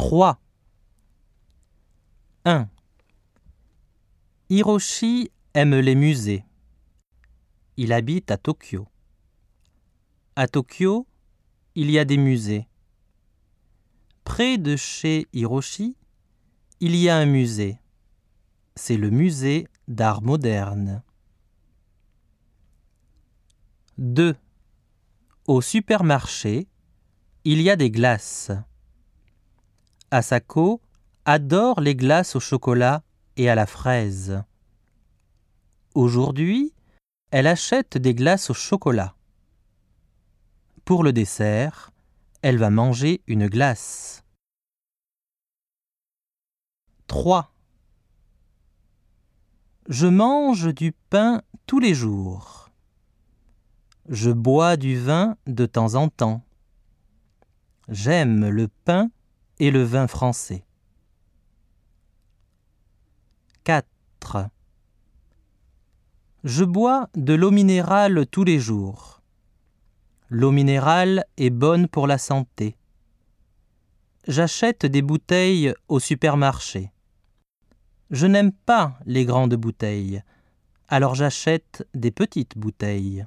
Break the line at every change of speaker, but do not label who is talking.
3. 1. Hiroshi aime les musées. Il habite à Tokyo. À Tokyo, il y a des musées. Près de chez Hiroshi, il y a un musée. C'est le musée d'art moderne. 2. Au supermarché, il y a des glaces. Asako adore les glaces au chocolat et à la fraise. Aujourd'hui, elle achète des glaces au chocolat. Pour le dessert, elle va manger une glace. 3. Je mange du pain tous les jours. Je bois du vin de temps en temps. J'aime le pain et le vin français. 4. Je bois de l'eau minérale tous les jours. L'eau minérale est bonne pour la santé. J'achète des bouteilles au supermarché. Je n'aime pas les grandes bouteilles, alors j'achète des petites bouteilles.